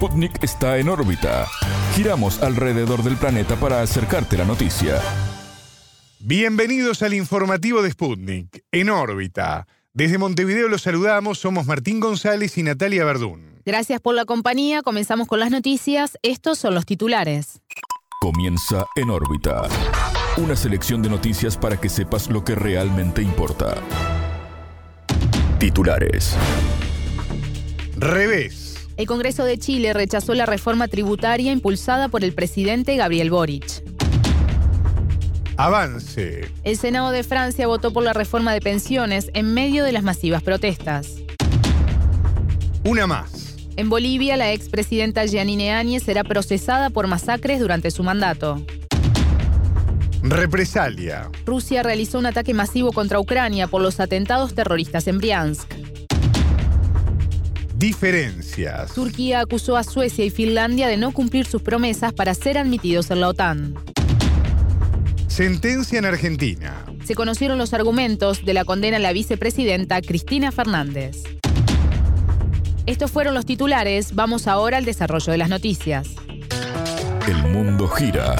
Sputnik está en órbita. Giramos alrededor del planeta para acercarte la noticia. Bienvenidos al informativo de Sputnik, en órbita. Desde Montevideo los saludamos, somos Martín González y Natalia Verdún. Gracias por la compañía, comenzamos con las noticias. Estos son los titulares. Comienza en órbita. Una selección de noticias para que sepas lo que realmente importa. Titulares. Revés. El Congreso de Chile rechazó la reforma tributaria impulsada por el presidente Gabriel Boric. Avance. El Senado de Francia votó por la reforma de pensiones en medio de las masivas protestas. Una más. En Bolivia, la expresidenta Giannine Áñez será procesada por masacres durante su mandato. Represalia. Rusia realizó un ataque masivo contra Ucrania por los atentados terroristas en Briansk. Diferencias. Turquía acusó a Suecia y Finlandia de no cumplir sus promesas para ser admitidos en la OTAN. Sentencia en Argentina. Se conocieron los argumentos de la condena a la vicepresidenta Cristina Fernández. Estos fueron los titulares. Vamos ahora al desarrollo de las noticias. El mundo gira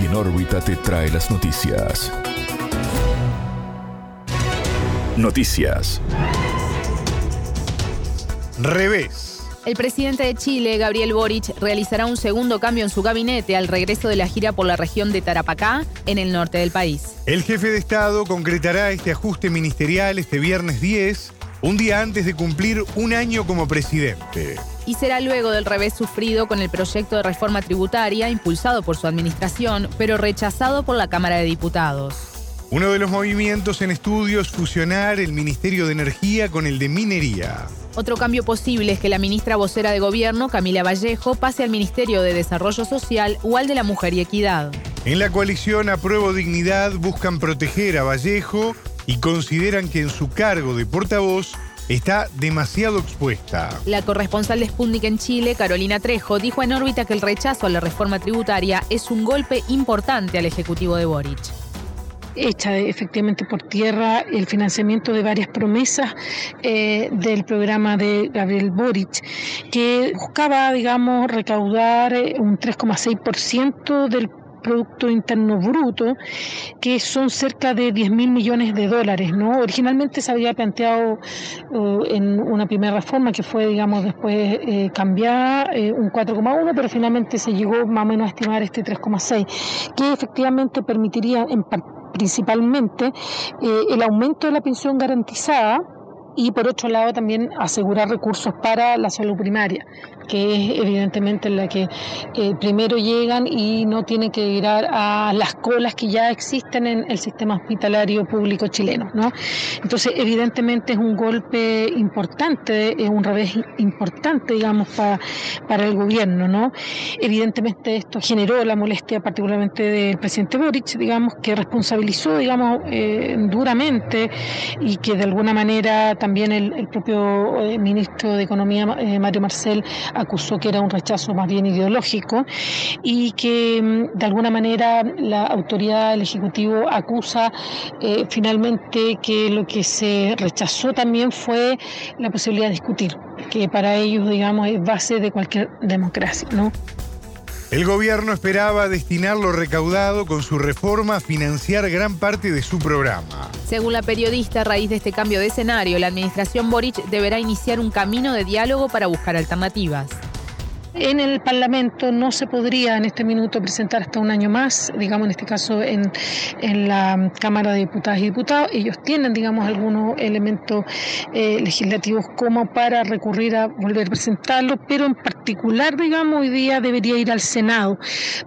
y en órbita te trae las noticias. Noticias. Revés. El presidente de Chile, Gabriel Boric, realizará un segundo cambio en su gabinete al regreso de la gira por la región de Tarapacá, en el norte del país. El jefe de Estado concretará este ajuste ministerial este viernes 10, un día antes de cumplir un año como presidente. Y será luego del revés sufrido con el proyecto de reforma tributaria impulsado por su administración, pero rechazado por la Cámara de Diputados. Uno de los movimientos en estudio es fusionar el Ministerio de Energía con el de Minería. Otro cambio posible es que la ministra vocera de gobierno, Camila Vallejo, pase al Ministerio de Desarrollo Social o al de la Mujer y Equidad. En la coalición Apruebo Dignidad buscan proteger a Vallejo y consideran que en su cargo de portavoz está demasiado expuesta. La corresponsal de Sputnik en Chile, Carolina Trejo, dijo en órbita que el rechazo a la reforma tributaria es un golpe importante al Ejecutivo de Boric echa efectivamente por tierra el financiamiento de varias promesas eh, del programa de Gabriel Boric, que buscaba, digamos, recaudar eh, un 3,6% del Producto Interno Bruto, que son cerca de 10 mil millones de dólares. ¿no? Originalmente se había planteado en una primera reforma que fue, digamos, después eh, cambiada, eh, un 4,1, pero finalmente se llegó más o menos a estimar este 3,6, que efectivamente permitiría en principalmente eh, el aumento de la pensión garantizada y por otro lado también asegurar recursos para la salud primaria que es evidentemente la que eh, primero llegan y no tienen que ir a las colas que ya existen en el sistema hospitalario público chileno. ¿no? Entonces, evidentemente es un golpe importante, es un revés importante, digamos, para el gobierno. ¿no? Evidentemente esto generó la molestia particularmente del presidente Boric, digamos, que responsabilizó, digamos, eh, duramente y que de alguna manera también el, propio eh, ministro de Economía, Mario Marcel, acusó que era un rechazo más bien ideológico y que mm, de alguna manera la autoridad del Ejecutivo acusa eh, finalmente que lo que se rechazó también fue la posibilidad de discutir, que para ellos, digamos, es base de cualquier democracia, ¿no? El gobierno esperaba destinar lo recaudado con su reforma a financiar gran parte de su programa. Según la periodista, a raíz de este cambio de escenario, la administración Boric deberá iniciar un camino de diálogo para buscar alternativas. En el Parlamento no se podría en este minuto presentar hasta un año más, digamos en este caso en, en la Cámara de Diputadas y Diputados. Ellos tienen, digamos, algunos elementos eh, legislativos como para recurrir a volver a presentarlo, pero en particular, digamos, hoy día debería ir al Senado,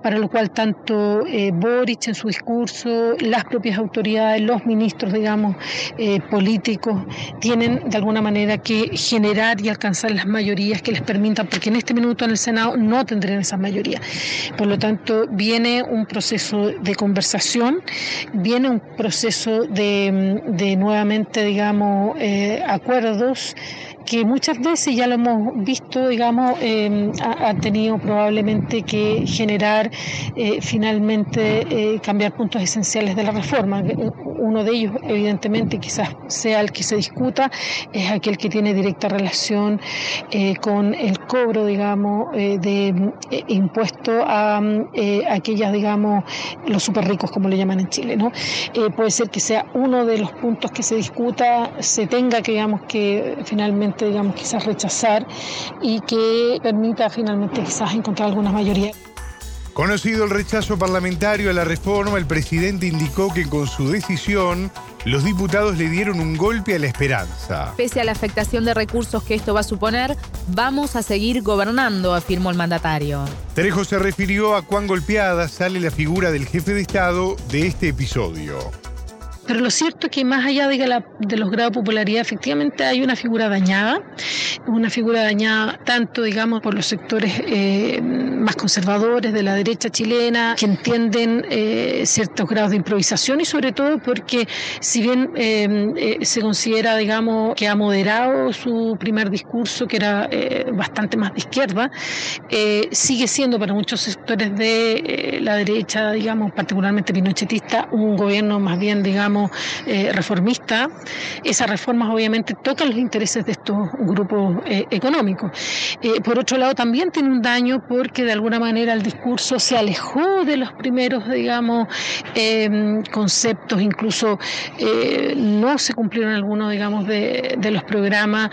para lo cual tanto eh, Boric en su discurso, las propias autoridades, los ministros, digamos, eh, políticos, tienen de alguna manera que generar y alcanzar las mayorías que les permitan, porque en este minuto en el Senado no tendrían esa mayoría. Por lo tanto, viene un proceso de conversación, viene un proceso de, nuevamente, digamos, eh, acuerdos que muchas veces ya lo hemos visto, digamos, eh, ha, tenido probablemente que generar eh, finalmente eh, cambiar puntos esenciales de la reforma. Uno de ellos, evidentemente, quizás sea el que se discuta, es aquel que tiene directa relación con el cobro, digamos, de impuesto a aquellas, digamos, los super ricos, como le llaman en Chile, ¿no? puede ser que sea uno de los puntos que se discuta, se tenga que, digamos, que finalmente, digamos, quizás rechazar y que permita finalmente quizás encontrar alguna mayoría. Conocido el rechazo parlamentario a la reforma, el presidente indicó que con su decisión los diputados le dieron un golpe a la esperanza. Pese a la afectación de recursos que esto va a suponer, vamos a seguir gobernando, afirmó el mandatario. Trejo se refirió a cuán golpeada sale la figura del jefe de Estado de este episodio. Pero lo cierto es que más allá de, los grados de popularidad, efectivamente hay una figura dañada, una figura dañada tanto, digamos, por los sectores eh, más conservadores de la derecha chilena, que entienden eh, ciertos grados de improvisación y sobre todo porque si bien eh, se considera, digamos, que ha moderado su primer discurso, que era bastante más de izquierda, sigue siendo para muchos sectores de la derecha, digamos, particularmente pinochetista, un gobierno más bien, digamos, eh, reformista, esas reformas obviamente tocan los intereses de estos grupos eh, económicos. Eh, por otro lado, también tiene un daño porque de alguna manera el discurso se alejó de los primeros, digamos, em, conceptos, incluso no se cumplieron algunos, digamos, de, de los programas,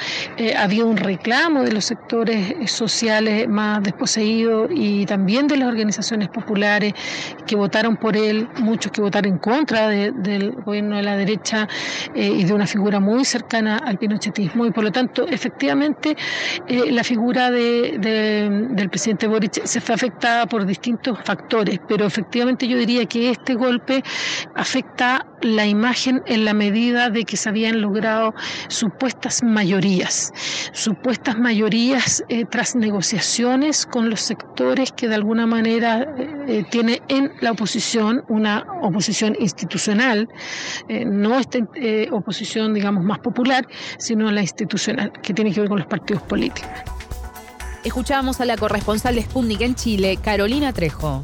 había un reclamo de los sectores sociales más desposeídos y también de las organizaciones populares que votaron por él, muchos que votaron en contra del gobierno de la derecha eh, y de una figura muy cercana al pinochetismo. Y por lo tanto, efectivamente, eh, la figura de, del presidente Boric se fue afectada por distintos factores, pero efectivamente yo diría que este golpe afecta la imagen en la medida de que se habían logrado supuestas mayorías, supuestas mayorías eh, tras negociaciones con los sectores que de alguna manera tiene en la oposición una oposición institucional, eh, no esta oposición digamos más popular, sino la institucional, que tiene que ver con los partidos políticos. Escuchamos a la corresponsal de Sputnik en Chile, Carolina Trejo.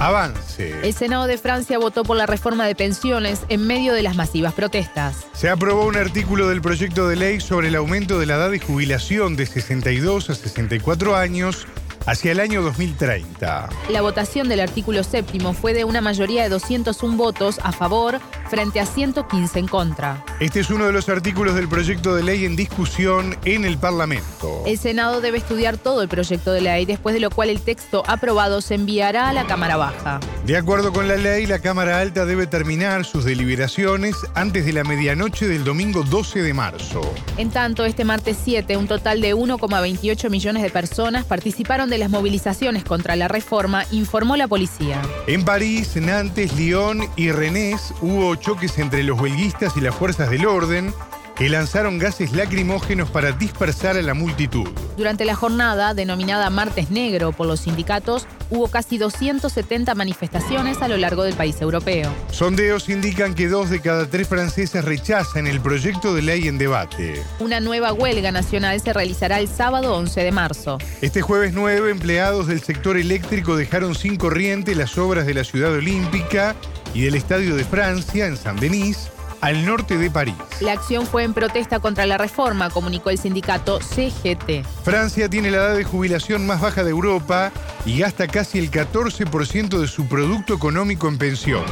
Avance. El Senado de Francia votó por la reforma de pensiones en medio de las masivas protestas. Se aprobó un artículo del proyecto de ley sobre el aumento de la edad de jubilación de 62 a 64 años hacia el año 2030. La votación del artículo séptimo fue de una mayoría de 201 votos a favor frente a 115 en contra. Este es uno de los artículos del proyecto de ley en discusión en el Parlamento. El Senado debe estudiar todo el proyecto de ley, después de lo cual el texto aprobado se enviará a la Cámara Baja. De acuerdo con la ley, la Cámara Alta debe terminar sus deliberaciones antes de la medianoche del domingo 12 de marzo. En tanto, este martes 7, un total de 1,28 millones de personas participaron de las movilizaciones contra la reforma, informó la policía. En París, Nantes, Lyon y Rennes hubo choques entre los huelguistas y las fuerzas del orden que lanzaron gases lacrimógenos para dispersar a la multitud. Durante la jornada, denominada Martes Negro por los sindicatos, hubo casi 270 manifestaciones a lo largo del país europeo. Sondeos indican que dos de cada tres franceses rechazan el proyecto de ley en debate. Una nueva huelga nacional se realizará el sábado 11 de marzo. Este jueves 9, empleados del sector eléctrico dejaron sin corriente las obras de la ciudad olímpica y del Estadio de Francia en Saint-Denis al norte de París. La acción fue en protesta contra la reforma, comunicó el sindicato CGT. Francia tiene la edad de jubilación más baja de Europa y gasta casi el 14% de su producto económico en pensiones.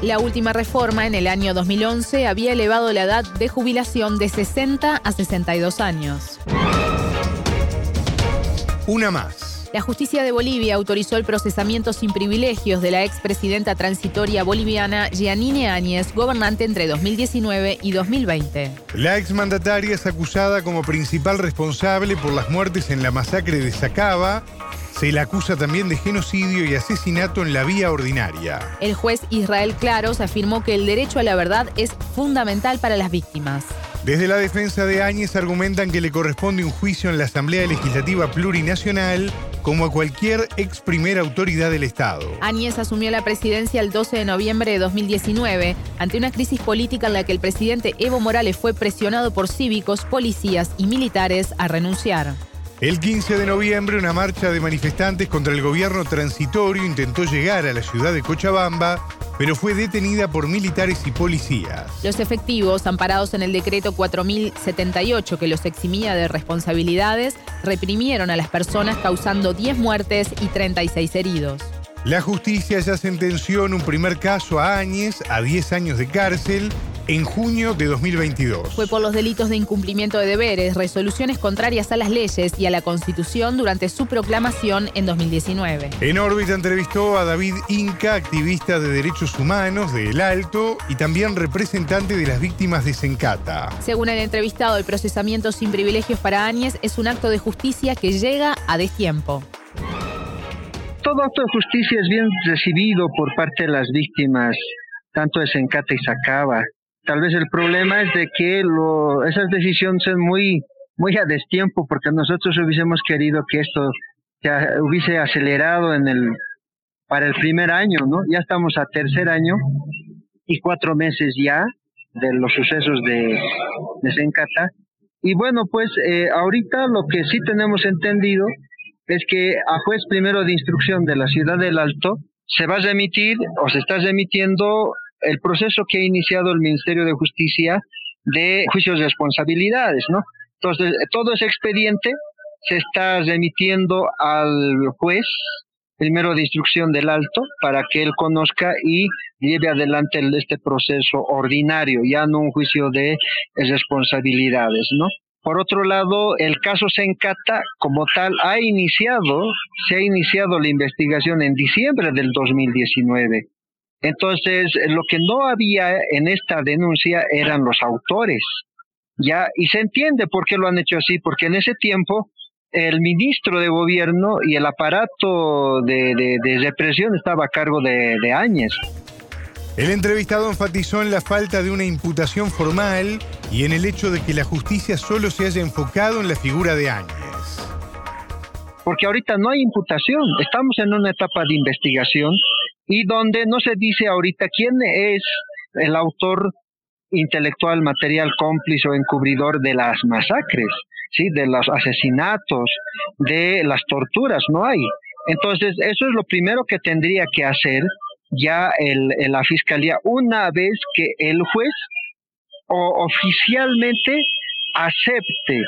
La última reforma en el año 2011 había elevado la edad de jubilación de 60 a 62 años. Una más. La justicia de Bolivia autorizó el procesamiento sin privilegios de la expresidenta transitoria boliviana Giannine Áñez, gobernante entre 2019 y 2020. La exmandataria es acusada como principal responsable por las muertes en la masacre de Sacaba. Se la acusa también de genocidio y asesinato en la vía ordinaria. El juez Israel Claros afirmó que el derecho a la verdad es fundamental para las víctimas. Desde la defensa de Áñez argumentan que le corresponde un juicio en la Asamblea Legislativa Plurinacional como a cualquier ex primera autoridad del Estado. Áñez asumió la presidencia el 12 de noviembre de 2019 ante una crisis política en la que el presidente Evo Morales fue presionado por cívicos, policías y militares a renunciar. El 15 de noviembre, una marcha de manifestantes contra el gobierno transitorio intentó llegar a la ciudad de Cochabamba, pero fue detenida por militares y policías. Los efectivos, amparados en el decreto 4078 que los eximía de responsabilidades, reprimieron a las personas causando 10 muertes y 36 heridos. La justicia ya sentenció en un primer caso a Áñez a 10 años de cárcel en junio de 2022. Fue por los delitos de incumplimiento de deberes, resoluciones contrarias a las leyes y a la Constitución durante su proclamación en 2019. En órbita entrevistó a David Inca, activista de derechos humanos de El Alto y también representante de las víctimas de Sencata. Según el entrevistado, el procesamiento sin privilegios para Áñez es un acto de justicia que llega a destiempo. Todo acto de justicia es bien recibido por parte de las víctimas, tanto de Sencata y Sacaba. Tal vez el problema es de que lo, esas decisiones son muy, muy a destiempo, porque nosotros hubiésemos querido que esto ya hubiese acelerado en el, para el primer año, ¿no? Ya estamos a tercer año y cuatro meses ya de los sucesos de, de Sencata. Y bueno, pues eh, ahorita lo que sí tenemos entendido es que a juez primero de instrucción de la ciudad del Alto se va a remitir o se está remitiendo el proceso que ha iniciado el Ministerio de Justicia de juicios de responsabilidades, ¿no? Entonces, todo ese expediente se está remitiendo al juez primero de instrucción del alto para que él conozca y lleve adelante este proceso ordinario, ya no un juicio de responsabilidades, ¿no? Por otro lado, el caso Sencata como tal ha iniciado, se ha iniciado la investigación en diciembre del 2019. Entonces, lo que no había en esta denuncia eran los autores. Ya, y se entiende por qué lo han hecho así, porque en ese tiempo el ministro de gobierno y el aparato de, represión estaba a cargo de, de Áñez. El entrevistado enfatizó en la falta de una imputación formal y en el hecho de que la justicia solo se haya enfocado en la figura de Áñez. Porque ahorita no hay imputación, estamos en una etapa de investigación y donde no se dice ahorita quién es el autor intelectual, material, cómplice o encubridor de las masacres, ¿sí? de los asesinatos, de las torturas, no hay. Entonces, eso es lo primero que tendría que hacer ya el, la fiscalía una vez que el juez o oficialmente acepte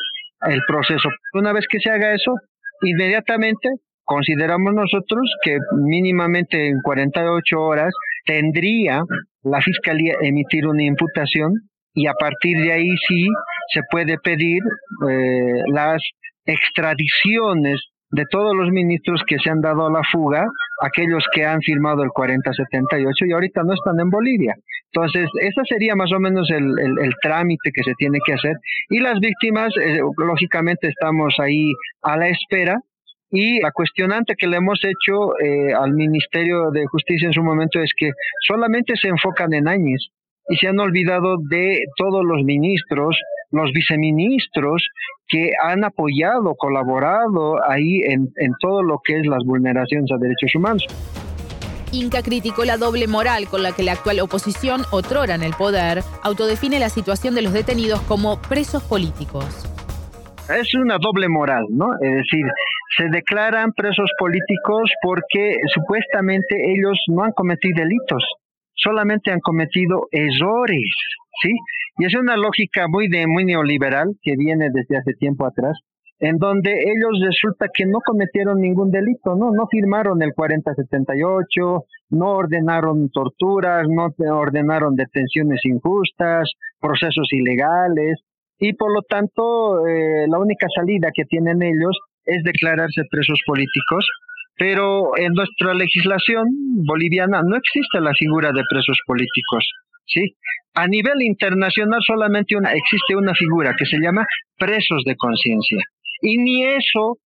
el proceso. Una vez que se haga eso, inmediatamente consideramos nosotros que mínimamente en 48 horas tendría la fiscalía emitir una imputación y a partir de ahí sí se puede pedir eh, las extradiciones de todos los ministros que se han dado a la fuga, aquellos que han firmado el 4078 y ahorita no están en Bolivia. Entonces, ese sería más o menos el, el, trámite que se tiene que hacer. Y las víctimas, eh, lógicamente, estamos ahí a la espera y la cuestionante que le hemos hecho eh, al Ministerio de Justicia en su momento es que solamente se enfocan en Áñez y se han olvidado de todos los ministros, los viceministros que han apoyado, colaborado ahí en, en todo lo que es las vulneraciones a derechos humanos. Inca criticó la doble moral con la que la actual oposición, otrora en el poder, autodefine la situación de los detenidos como presos políticos. Es una doble moral, ¿no? Es decir, se declaran presos políticos porque supuestamente ellos no han cometido delitos, solamente han cometido errores, ¿sí? Y es una lógica muy de muy neoliberal que viene desde hace tiempo atrás, en donde ellos resulta que no cometieron ningún delito, no, no firmaron el 4078, no ordenaron torturas, no ordenaron detenciones injustas, procesos ilegales, y por lo tanto eh, la única salida que tienen ellos es declararse presos políticos, pero en nuestra legislación boliviana no existe la figura de presos políticos, ¿sí? A nivel internacional solamente una, existe una figura que se llama presos de conciencia, y ni eso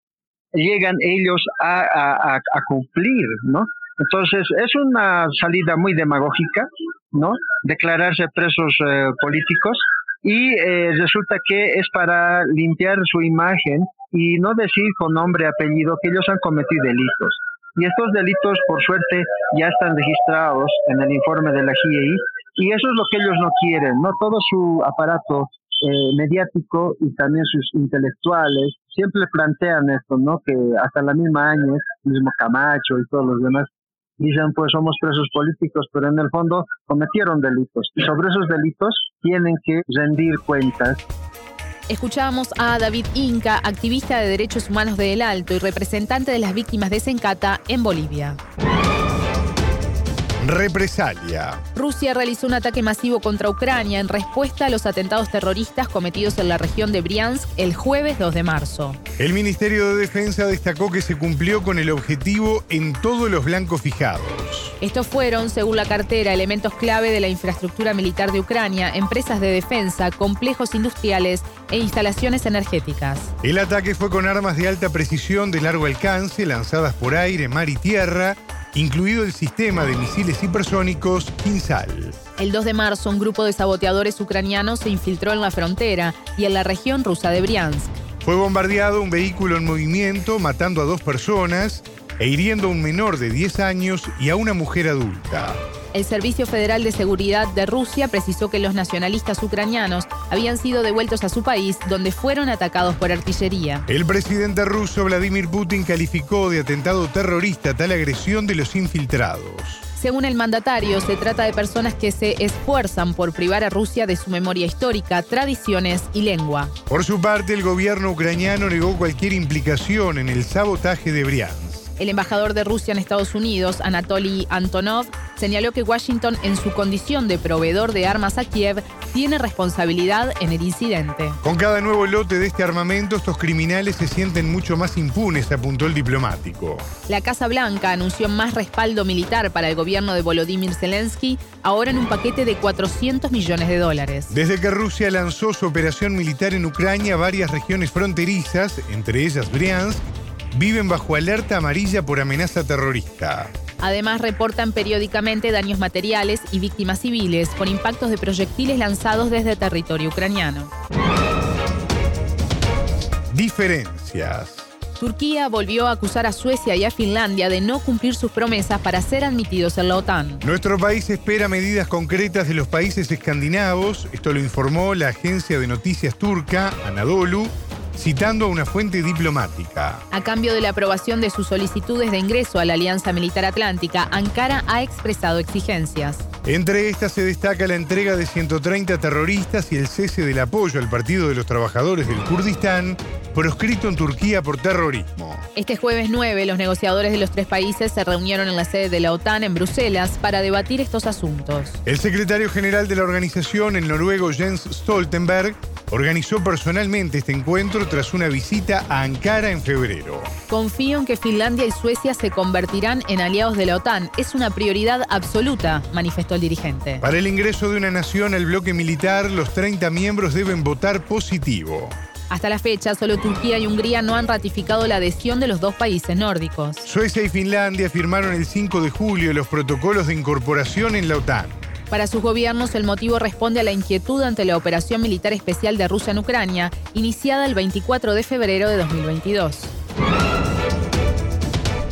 llegan ellos a, cumplir, ¿no? Entonces, es una salida muy demagógica, ¿no? Declararse presos eh, políticos y eh, resulta que es para limpiar su imagen y no decir con nombre apellido que ellos han cometido delitos. Y estos delitos, por suerte, ya están registrados en el informe de la GIEI y eso es lo que ellos no quieren, ¿no? Todo su aparato eh, mediático y también sus intelectuales siempre plantean esto, ¿no? Que hasta la misma Áñez, mismo Camacho y todos los demás dicen pues somos presos políticos, pero en el fondo cometieron delitos y sobre esos delitos tienen que rendir cuentas Escuchábamos a David Inca, activista de derechos humanos de El Alto y representante de las víctimas de Sencata en Bolivia. Represalia. Rusia realizó un ataque masivo contra Ucrania en respuesta a los atentados terroristas cometidos en la región de Briansk el jueves 2 de marzo. El Ministerio de Defensa destacó que se cumplió con el objetivo en todos los blancos fijados. Estos fueron, según la cartera, elementos clave de la infraestructura militar de Ucrania, empresas de defensa, complejos industriales e instalaciones energéticas. El ataque fue con armas de alta precisión de largo alcance lanzadas por aire, mar y tierra incluido el sistema de misiles hipersónicos Kinsal. El 2 de marzo, un grupo de saboteadores ucranianos se infiltró en la frontera y en la región rusa de Briansk. Fue bombardeado un vehículo en movimiento, matando a dos personas e hiriendo a un menor de 10 años y a una mujer adulta. El Servicio Federal de Seguridad de Rusia precisó que los nacionalistas ucranianos habían sido devueltos a su país, donde fueron atacados por artillería. El presidente ruso Vladimir Putin calificó de atentado terrorista tal agresión de los infiltrados. Según el mandatario, se trata de personas que se esfuerzan por privar a Rusia de su memoria histórica, tradiciones y lengua. Por su parte, el gobierno ucraniano negó cualquier implicación en el sabotaje de Briansk. El embajador de Rusia en Estados Unidos, Anatoly Antonov, señaló que Washington, en su condición de proveedor de armas a Kiev, tiene responsabilidad en el incidente. Con cada nuevo lote de este armamento, estos criminales se sienten mucho más impunes, apuntó el diplomático. La Casa Blanca anunció más respaldo militar para el gobierno de Volodymyr Zelensky, ahora en un paquete de 400 millones de dólares. Desde que Rusia lanzó su operación militar en Ucrania, varias regiones fronterizas, entre ellas Briansk, viven bajo alerta amarilla por amenaza terrorista. Además, reportan periódicamente daños materiales y víctimas civiles por impactos de proyectiles lanzados desde territorio ucraniano. Diferencias. Turquía volvió a acusar a Suecia y a Finlandia de no cumplir sus promesas para ser admitidos en la OTAN. Nuestro país espera medidas concretas de los países escandinavos, esto lo informó la agencia de noticias turca, Anadolu, citando a una fuente diplomática. A cambio de la aprobación de sus solicitudes de ingreso a la Alianza Militar Atlántica, Ankara ha expresado exigencias. Entre estas se destaca la entrega de 130 terroristas y el cese del apoyo al Partido de los Trabajadores del Kurdistán, proscrito en Turquía por terrorismo. Este jueves 9, los negociadores de los tres países se reunieron en la sede de la OTAN en Bruselas para debatir estos asuntos. El secretario general de la organización, el noruego Jens Stoltenberg, organizó personalmente este encuentro tras una visita a Ankara en febrero. Confío en que Finlandia y Suecia se convertirán en aliados de la OTAN. Es una prioridad absoluta, manifestó el dirigente. Para el ingreso de una nación al bloque militar, los 30 miembros deben votar positivo. Hasta la fecha, solo Turquía y Hungría no han ratificado la adhesión de los dos países nórdicos. Suecia y Finlandia firmaron el 5 de julio los protocolos de incorporación en la OTAN. Para sus gobiernos, el motivo responde a la inquietud ante la operación militar especial de Rusia en Ucrania, iniciada el 24 de febrero de 2022.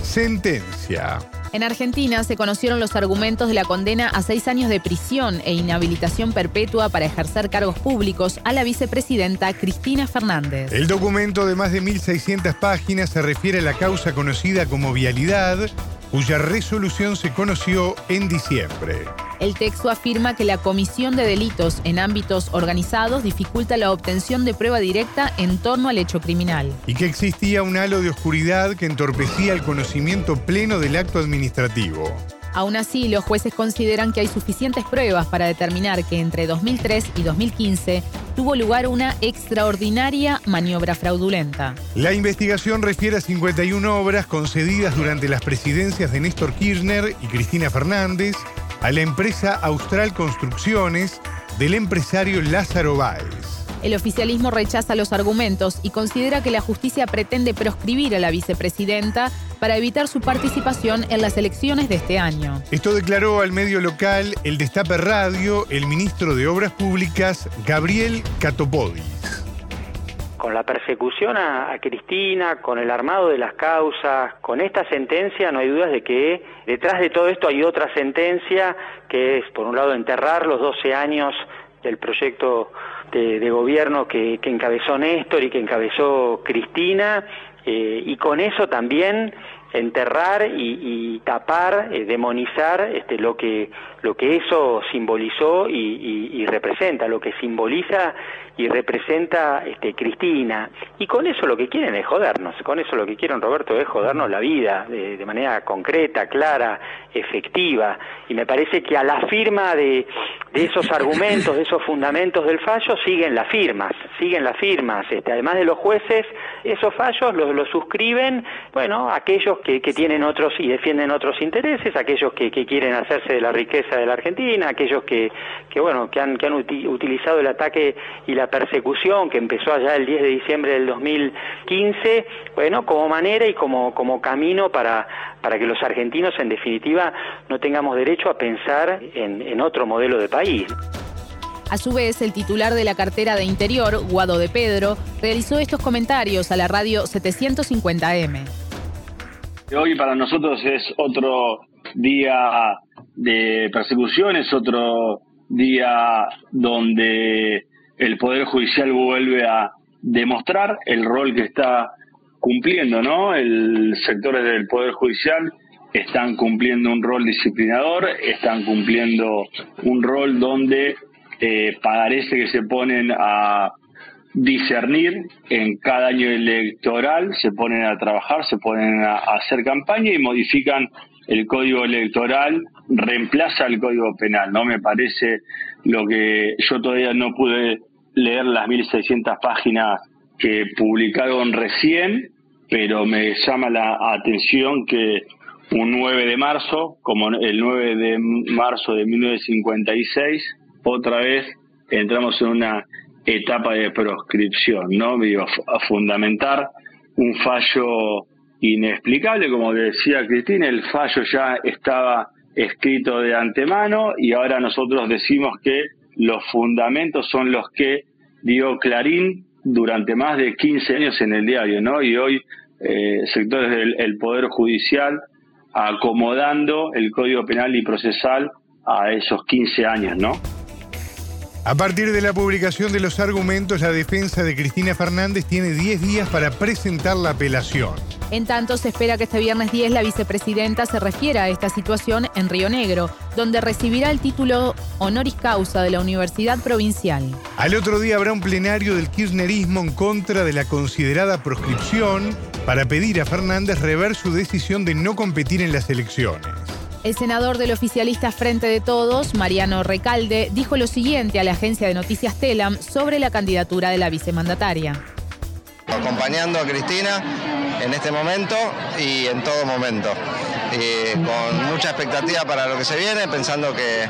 Sentencia. En Argentina se conocieron los argumentos de la condena a seis años de prisión e inhabilitación perpetua para ejercer cargos públicos a la vicepresidenta Cristina Fernández. El documento de más de 1.600 páginas se refiere a la causa conocida como vialidad, cuya resolución se conoció en diciembre. El texto afirma que la comisión de delitos en ámbitos organizados dificulta la obtención de prueba directa en torno al hecho criminal. Y que existía un halo de oscuridad que entorpecía el conocimiento pleno del acto administrativo. Aún así, los jueces consideran que hay suficientes pruebas para determinar que entre 2003 y 2015 tuvo lugar una extraordinaria maniobra fraudulenta. La investigación refiere a 51 obras concedidas durante las presidencias de Néstor Kirchner y Cristina Fernández a la empresa Austral Construcciones del empresario Lázaro Báez. El oficialismo rechaza los argumentos y considera que la justicia pretende proscribir a la vicepresidenta para evitar su participación en las elecciones de este año. Esto declaró al medio local El Destape Radio el ministro de Obras Públicas, Gabriel Catopodis con la persecución a, Cristina, con el armado de las causas, con esta sentencia, no hay dudas de que detrás de todo esto hay otra sentencia que es, por un lado, enterrar los 12 años del proyecto de, gobierno que, encabezó Néstor y que encabezó Cristina, eh, y con eso también enterrar y, tapar, eh, demonizar este, lo que lo que eso simbolizó y, representa, lo que simboliza y representa este, Cristina. Y con eso lo que quieren es jodernos, con eso lo que quieren Roberto es jodernos la vida de, manera concreta, clara, efectiva. Y me parece que a la firma de, esos argumentos, de esos fundamentos del fallo, siguen las firmas, siguen las firmas. Este, además de los jueces, esos fallos los, suscriben, bueno, aquellos que, tienen otros y defienden otros intereses, aquellos que quieren hacerse de la riqueza de la Argentina, aquellos que, que bueno, que han, que han utilizado el ataque y la persecución que empezó allá el 10 de diciembre del 2015, bueno, como manera y como, como camino para, para que los argentinos en definitiva no tengamos derecho a pensar en, en otro modelo de país. A su vez, el titular de la cartera de Interior, Guado de Pedro, realizó estos comentarios a la radio 750M. Hoy para nosotros es otro día de persecución, es otro día donde el Poder Judicial vuelve a demostrar el rol que está cumpliendo, ¿no? El sectores del Poder Judicial están cumpliendo un rol disciplinador, están cumpliendo un rol donde eh, parece que se ponen a discernir en cada año electoral, se ponen a trabajar, se ponen a hacer campaña y modifican el código electoral reemplaza el código penal, ¿no? Me parece lo que yo todavía no pude leer las 1600 páginas que publicaron recién, pero me llama la atención que un 9 de marzo, como el 9 de marzo de 1956, otra vez entramos en una etapa de proscripción, ¿no? Digo, a fundamentar un fallo inexplicable, como decía Cristina, el fallo ya estaba escrito de antemano y ahora nosotros decimos que los fundamentos son los que dio Clarín durante más de 15 años en el diario, ¿no? Y hoy eh, sectores del Poder Judicial acomodando el Código Penal y Procesal a esos 15 años, ¿no? A partir de la publicación de los argumentos, la defensa de Cristina Fernández tiene 10 días para presentar la apelación. En tanto, se espera que este viernes 10 la vicepresidenta se refiera a esta situación en Río Negro, donde recibirá el título honoris causa de la Universidad Provincial. Al otro día habrá un plenario del kirchnerismo en contra de la considerada proscripción para pedir a Fernández rever su decisión de no competir en las elecciones. El senador del oficialista Frente de Todos, Mariano Recalde, dijo lo siguiente a la agencia de noticias Telam sobre la candidatura de la vicemandataria. Acompañando a Cristina en este momento y en todo momento. con mucha expectativa para lo que se viene, pensando que,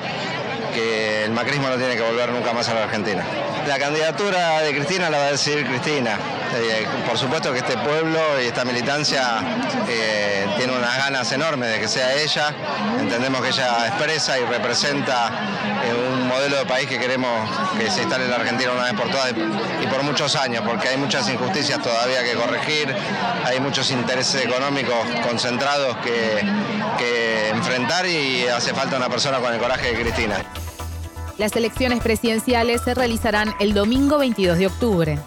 que el macrismo no tiene que volver nunca más a la Argentina. La candidatura de Cristina la va a decir Cristina. Eh, por supuesto que este pueblo y esta militancia eh, tiene unas ganas enormes de que sea ella. Entendemos que ella expresa y representa eh, un modelo de país que queremos que se instale en la Argentina una vez por todas y por muchos años, porque hay muchas injusticias todavía que corregir, hay muchos intereses económicos concentrados que, que enfrentar y hace falta una persona con el coraje de Cristina. Las elecciones presidenciales se realizarán el domingo 22 de octubre.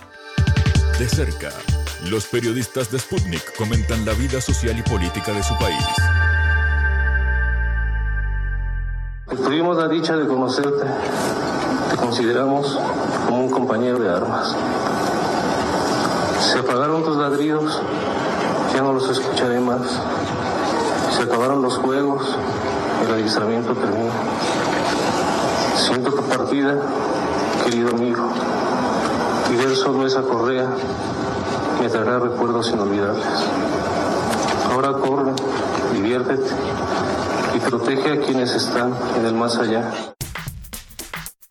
De cerca, los periodistas de Sputnik comentan la vida social y política de su país. Tuvimos la dicha de conocerte. Te consideramos como un compañero de armas. Se apagaron tus ladridos, ya no los escucharé más. Se acabaron los juegos, el adiestramiento terminó. Siento tu partida, querido amigo, y ver solo esa correa me traerá recuerdos inolvidables. Ahora corre, diviértete y protege a quienes están en el más allá.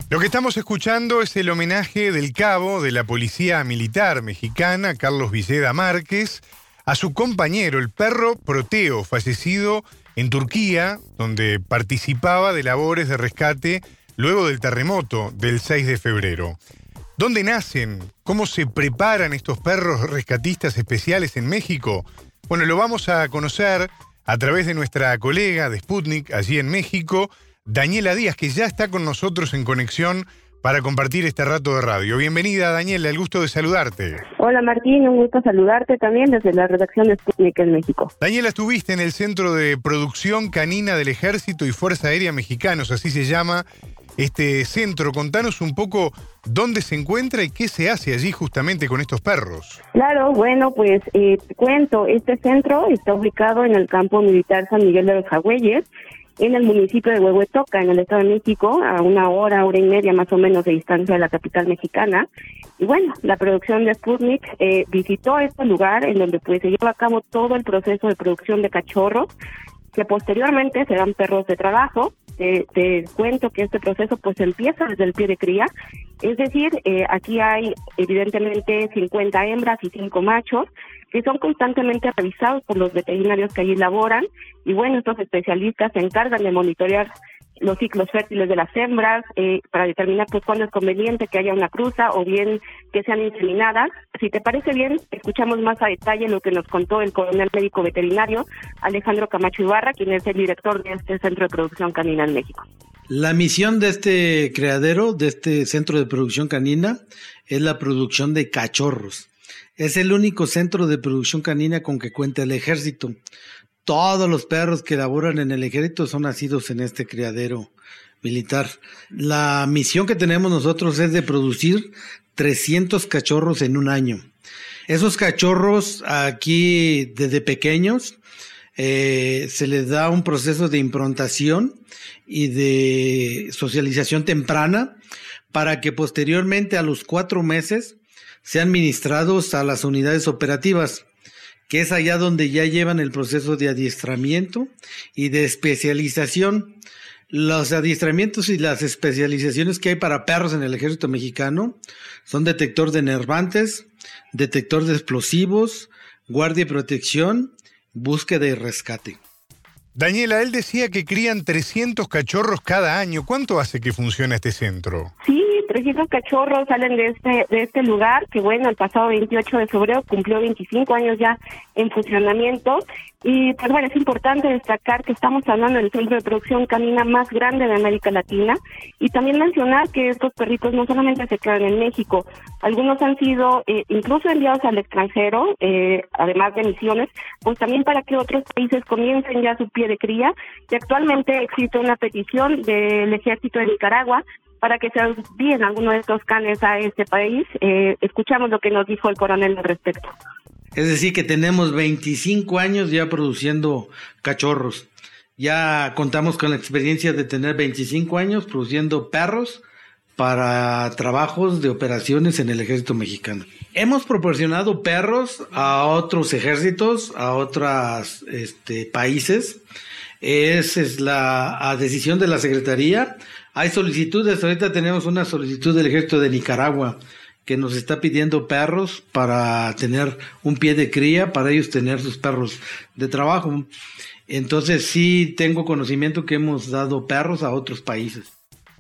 Lo que estamos escuchando es el homenaje del cabo de la Policía Militar Mexicana, Carlos Villeda Márquez, a su compañero, el perro Proteo, fallecido en Turquía, donde participaba de labores de rescate luego del terremoto del 6 de febrero. ¿Dónde nacen? ¿Cómo se preparan estos perros rescatistas especiales en México? Bueno, lo vamos a conocer a través de nuestra colega de Sputnik allí en México, Daniela Díaz, que ya está con nosotros en conexión para compartir este rato de radio. Bienvenida, Daniela, el gusto de saludarte. Hola, Martín, un gusto saludarte también desde la redacción de Sputnik en México. Daniela, estuviste en el Centro de Producción Canina del Ejército y Fuerza Aérea Mexicanos, así se llama este centro. Contanos un poco dónde se encuentra y qué se hace allí justamente con estos perros. Claro, bueno, pues eh, te cuento, este centro está ubicado en el campo militar San Miguel de los Jagüeyes, en el municipio de Huehuetoca, en el Estado de México, a una hora, hora y media más o menos de distancia de la capital mexicana. Y bueno, la producción de Sputnik eh, visitó este lugar en donde pues se lleva a cabo todo el proceso de producción de cachorros, que posteriormente serán perros de trabajo, te, cuento que este proceso pues empieza desde el pie de cría, es decir, eh, aquí hay evidentemente 50 hembras y 5 machos que son constantemente revisados por los veterinarios que allí laboran. Y bueno, estos especialistas se encargan de monitorear los ciclos fértiles de las hembras eh, para determinar pues cuándo es conveniente que haya una cruza o bien que sean inseminadas. Si te parece bien, escuchamos más a detalle lo que nos contó el coronel médico veterinario Alejandro Camacho Ibarra, quien es el director de este centro de producción canina en México. La misión de este creadero, de este centro de producción canina, es la producción de cachorros. Es el único centro de producción canina con que cuenta el ejército. Todos los perros que laboran en el ejército son nacidos en este criadero militar. La misión que tenemos nosotros es de producir 300 cachorros en un año. Esos cachorros aquí desde pequeños eh, se les da un proceso de improntación y de socialización temprana para que posteriormente a los cuatro meses sean ministrados a las unidades operativas que es allá donde ya llevan el proceso de adiestramiento y de especialización. Los adiestramientos y las especializaciones que hay para perros en el ejército mexicano son detector de nervantes, detector de explosivos, guardia y protección, búsqueda y rescate. Daniela, él decía que crían 300 cachorros cada año. ¿Cuánto hace que funciona este centro? Sí, 300 cachorros salen de este de este lugar, que bueno, el pasado 28 de febrero cumplió 25 años ya en funcionamiento. Y pues bueno, es importante destacar que estamos hablando del centro de producción canina más grande de América Latina y también mencionar que estos perritos no solamente se quedan en México, algunos han sido eh, incluso enviados al extranjero, eh, además de misiones, pues también para que otros países comiencen ya su pie de cría. Y actualmente existe una petición del ejército de Nicaragua para que se envíen algunos de estos canes a este país. Eh, escuchamos lo que nos dijo el coronel al respecto. Es decir, que tenemos 25 años ya produciendo cachorros. Ya contamos con la experiencia de tener 25 años produciendo perros para trabajos de operaciones en el ejército mexicano. Hemos proporcionado perros a otros ejércitos, a otros este, países. Esa es la decisión de la Secretaría. Hay solicitudes, ahorita tenemos una solicitud del ejército de Nicaragua que nos está pidiendo perros para tener un pie de cría, para ellos tener sus perros de trabajo. Entonces sí tengo conocimiento que hemos dado perros a otros países.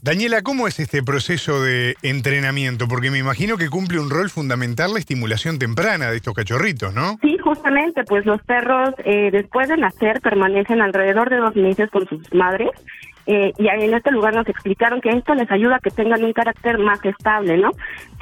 Daniela, ¿cómo es este proceso de entrenamiento? Porque me imagino que cumple un rol fundamental la estimulación temprana de estos cachorritos, ¿no? Sí, justamente, pues los perros eh, después de nacer permanecen alrededor de dos meses con sus madres eh, y en este lugar nos explicaron que esto les ayuda a que tengan un carácter más estable, ¿no?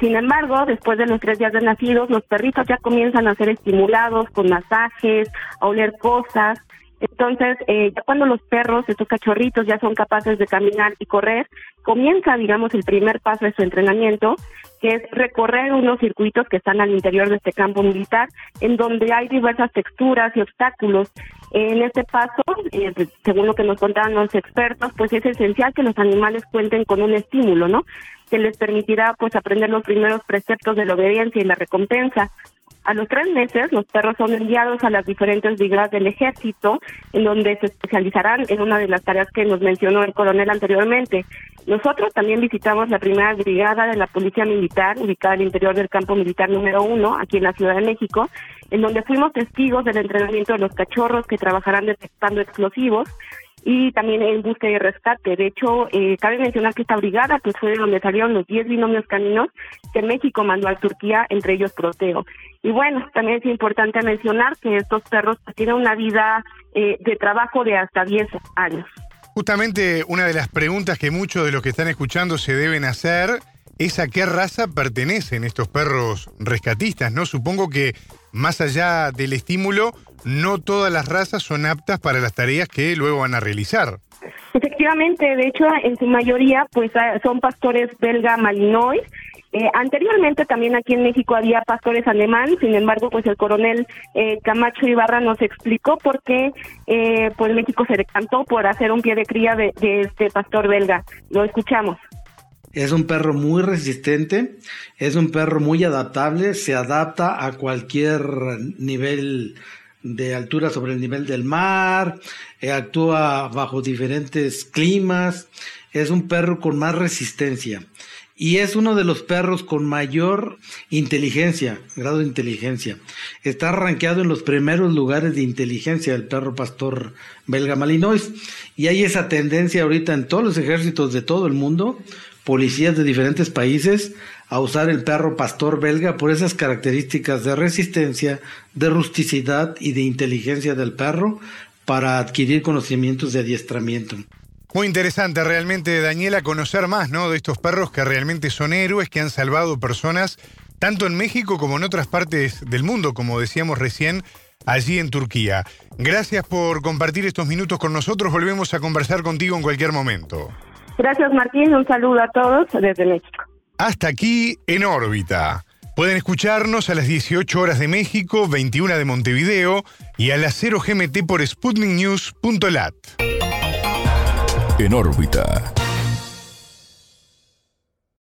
Sin embargo, después de los tres días de nacidos, los perritos ya comienzan a ser estimulados con masajes, a oler cosas, entonces, eh, ya cuando los perros, estos cachorritos, ya son capaces de caminar y correr, comienza, digamos, el primer paso de su entrenamiento, que es recorrer unos circuitos que están al interior de este campo militar, en donde hay diversas texturas y obstáculos. En este paso, eh, pues, según lo que nos contaban los expertos, pues es esencial que los animales cuenten con un estímulo, ¿no? Que les permitirá, pues, aprender los primeros preceptos de la obediencia y la recompensa. A los tres meses, los perros son enviados a las diferentes brigadas del ejército, en donde se especializarán en una de las tareas que nos mencionó el coronel anteriormente. Nosotros también visitamos la primera brigada de la Policía Militar, ubicada al interior del campo militar número uno, aquí en la Ciudad de México, en donde fuimos testigos del entrenamiento de los cachorros que trabajarán detectando explosivos y también en búsqueda y rescate. De hecho, eh, cabe mencionar que esta brigada pues fue de donde salieron los 10 binomios caninos que México mandó a Turquía, entre ellos Proteo. Y bueno, también es importante mencionar que estos perros pues, tienen una vida eh, de trabajo de hasta 10 años. Justamente una de las preguntas que muchos de los que están escuchando se deben hacer es a qué raza pertenecen estos perros rescatistas, ¿no? Supongo que más allá del estímulo, no todas las razas son aptas para las tareas que luego van a realizar. Efectivamente, de hecho, en su mayoría, pues ah, son pastores belga malinois. Eh, anteriormente también aquí en México había pastores alemán, sin embargo, pues el coronel eh, Camacho Ibarra nos explicó por qué eh, pues México se decantó por hacer un pie de cría de este pastor belga. Lo escuchamos. Es un perro muy resistente, es un perro muy adaptable, se adapta a cualquier nivel de altura sobre el nivel del mar, eh, actúa bajo diferentes climas, es un perro con más resistencia y es uno de los perros con mayor inteligencia, grado de inteligencia. Está rankeado en los primeros lugares de inteligencia el perro pastor belga malinois y hay esa tendencia ahorita en todos los ejércitos de todo el mundo policías de diferentes países a usar el perro pastor belga por esas características de resistencia, de rusticidad y de inteligencia del perro para adquirir conocimientos de adiestramiento. Muy interesante realmente, Daniela, conocer más ¿no? de estos perros que realmente son héroes, que han salvado personas, tanto en México como en otras partes del mundo, como decíamos recién, allí en Turquía. Gracias por compartir estos minutos con nosotros, volvemos a conversar contigo en cualquier momento. Gracias Martín, un saludo a todos desde México. Hasta aquí en órbita. Pueden escucharnos a las 18 horas de México, 21 de Montevideo y a las 0 GMT por sputniknews.lat. En órbita.